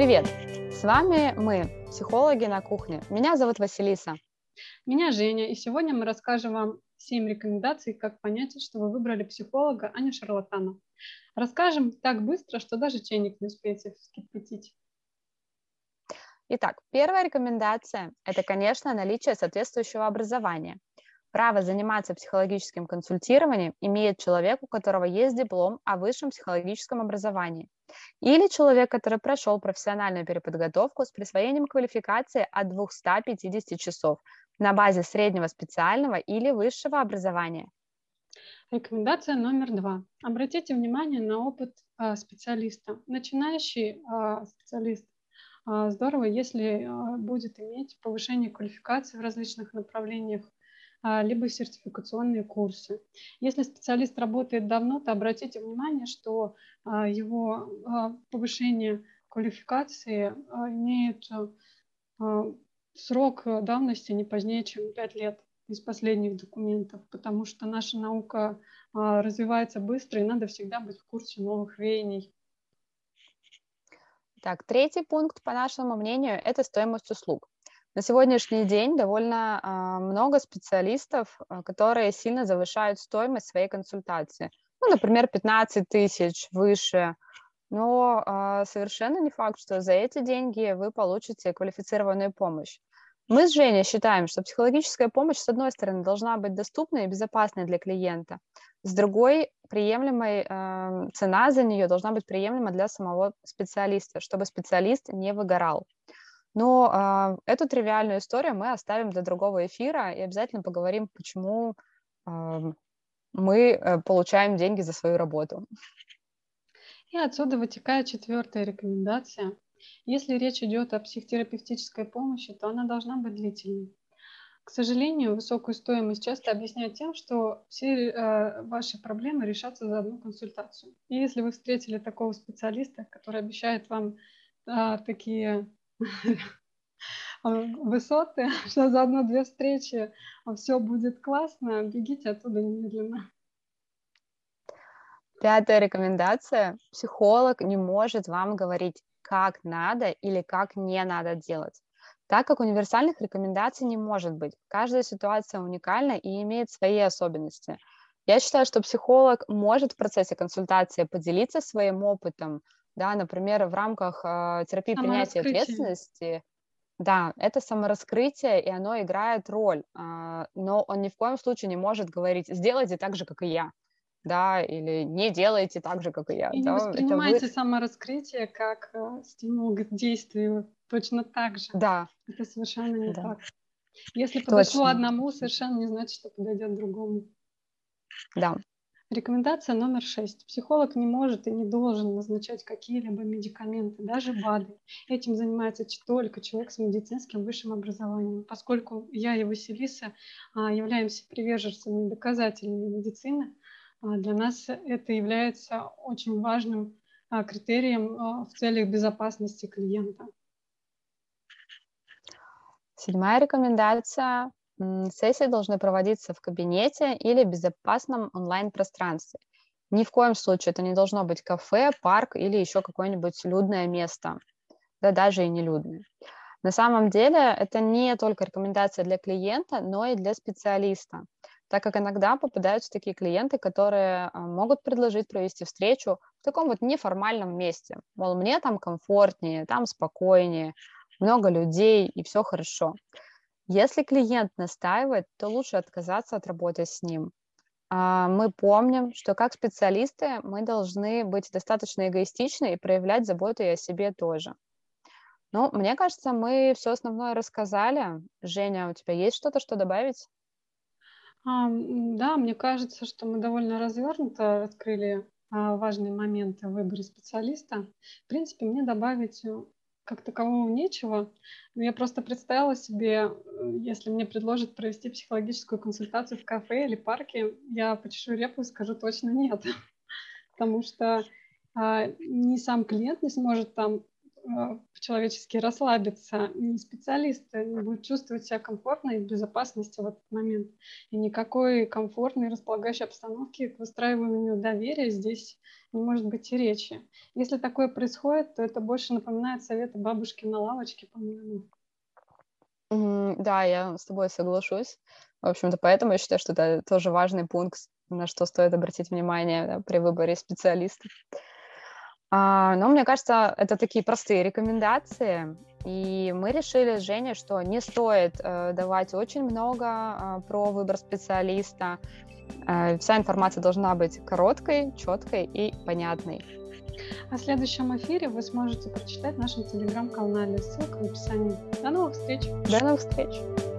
Привет! С вами мы, психологи на кухне. Меня зовут Василиса. Меня Женя, и сегодня мы расскажем вам 7 рекомендаций, как понять, что вы выбрали психолога, а не шарлатана. Расскажем так быстро, что даже чайник не успеете вскипятить. Итак, первая рекомендация – это, конечно, наличие соответствующего образования. Право заниматься психологическим консультированием имеет человек, у которого есть диплом о высшем психологическом образовании, или человек, который прошел профессиональную переподготовку с присвоением квалификации от 250 часов на базе среднего специального или высшего образования. Рекомендация номер два. Обратите внимание на опыт э, специалиста. Начинающий э, специалист э, здорово, если будет иметь повышение квалификации в различных направлениях а, либо сертификационные курсы. Если специалист работает давно, то обратите внимание, что а, его а, повышение квалификации имеет срок давности не позднее, чем 5 лет из последних документов, потому что наша наука развивается быстро, и надо всегда быть в курсе новых веяний. Так, третий пункт, по нашему мнению, это стоимость услуг. На сегодняшний день довольно а, много специалистов, а, которые сильно завышают стоимость своей консультации. Ну, например, 15 тысяч выше. Но а, совершенно не факт, что за эти деньги вы получите квалифицированную помощь. Мы с Женей считаем, что психологическая помощь, с одной стороны, должна быть доступной и безопасной для клиента, с другой, приемлемой э, цена за нее должна быть приемлема для самого специалиста, чтобы специалист не выгорал. Но э, эту тривиальную историю мы оставим для другого эфира и обязательно поговорим, почему э, мы получаем деньги за свою работу. И отсюда вытекает четвертая рекомендация. Если речь идет о психотерапевтической помощи, то она должна быть длительной. К сожалению, высокую стоимость часто объясняют тем, что все э, ваши проблемы решатся за одну консультацию. И если вы встретили такого специалиста, который обещает вам э, такие высоты, что за одну-две встречи все будет классно, бегите оттуда немедленно. Пятая рекомендация. Психолог не может вам говорить, как надо или как не надо делать. Так как универсальных рекомендаций не может быть. Каждая ситуация уникальна и имеет свои особенности. Я считаю, что психолог может в процессе консультации поделиться своим опытом, да, например, в рамках э, терапии принятия ответственности, да, это самораскрытие, и оно играет роль, э, но он ни в коем случае не может говорить, сделайте так же, как и я, да, или не делайте так же, как и я. И да, не воспринимайте вы... самораскрытие как э, стимул к действию точно так же. Да. Это совершенно не да. так. Если подошло Точно. одному, совершенно не значит, что подойдет другому. Да. Рекомендация номер шесть. Психолог не может и не должен назначать какие-либо медикаменты, даже БАДы. Этим занимается только человек с медицинским высшим образованием. Поскольку я и Василиса а, являемся приверженцами доказательной медицины, а, для нас это является очень важным а, критерием в целях безопасности клиента. Седьмая рекомендация Сессии должны проводиться в кабинете или безопасном онлайн-пространстве. Ни в коем случае это не должно быть кафе, парк или еще какое-нибудь людное место, да даже и не людное. На самом деле это не только рекомендация для клиента, но и для специалиста, так как иногда попадаются такие клиенты, которые а, могут предложить провести встречу в таком вот неформальном месте. Мол, мне там комфортнее, там спокойнее, много людей и все хорошо. Если клиент настаивает, то лучше отказаться от работы с ним. А, мы помним, что как специалисты мы должны быть достаточно эгоистичны и проявлять заботу и о себе тоже. Ну, мне кажется, мы все основное рассказали. Женя, у тебя есть что-то, что добавить? А, да, мне кажется, что мы довольно развернуто открыли а, важные моменты в выборе специалиста. В принципе, мне добавить э, как такового нечего. Но я просто представила себе, э, если мне предложат провести психологическую консультацию в кафе или парке, я почешу репу и скажу точно нет. Потому что а, ни сам клиент не сможет там по-человечески расслабиться, и специалисты будут чувствовать себя комфортно и в безопасности в этот момент. И никакой комфортной располагающей обстановки к выстраиванию доверия здесь не может быть и речи. Если такое происходит, то это больше напоминает советы бабушки на лавочке, по-моему. Да, я с тобой соглашусь. В общем-то, поэтому я считаю, что это тоже важный пункт, на что стоит обратить внимание да, при выборе специалистов. А, но мне кажется, это такие простые рекомендации. И мы решили с Женей, что не стоит э, давать очень много э, про выбор специалиста. Э, вся информация должна быть короткой, четкой и понятной. О следующем эфире вы сможете прочитать в нашем телеграм-канале. Ссылка в описании. До новых встреч! До новых встреч!